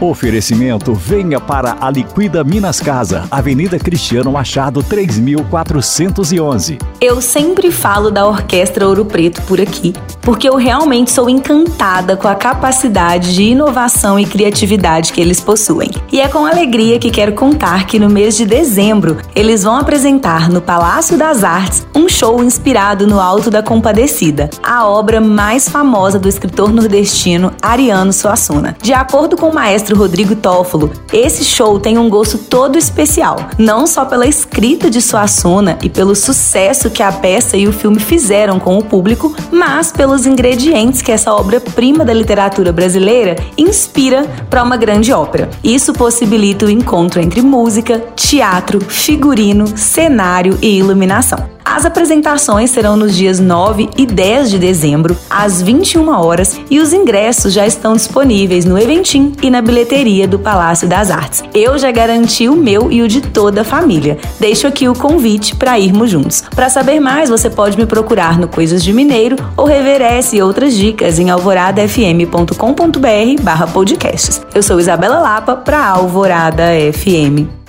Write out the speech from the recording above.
Oferecimento venha para a Liquida Minas Casa, Avenida Cristiano Machado 3411. Eu sempre falo da Orquestra Ouro Preto por aqui, porque eu realmente sou encantada com a capacidade de inovação e criatividade que eles possuem. E é com alegria que quero contar que no mês de dezembro eles vão apresentar no Palácio das Artes um show inspirado no Alto da Compadecida, a obra mais famosa do escritor nordestino Ariano Suassuna. De acordo com o maestro Rodrigo Toffolo, esse show tem um gosto todo especial, não só pela escrita de Suassuna e pelo sucesso que a peça e o filme fizeram com o público, mas pelos ingredientes que essa obra-prima da literatura brasileira inspira para uma grande ópera. Isso possibilita o encontro entre música, teatro, figurino, cenário e iluminação. As apresentações serão nos dias 9 e 10 de dezembro, às 21 horas, e os ingressos já estão disponíveis no Eventim e na bilheteria do Palácio das Artes. Eu já garanti o meu e o de toda a família. Deixo aqui o convite para irmos juntos. Para saber mais, você pode me procurar no Coisas de Mineiro ou reveresse outras dicas em alvoradafm.com.br/podcasts. Eu sou Isabela Lapa para Alvorada FM.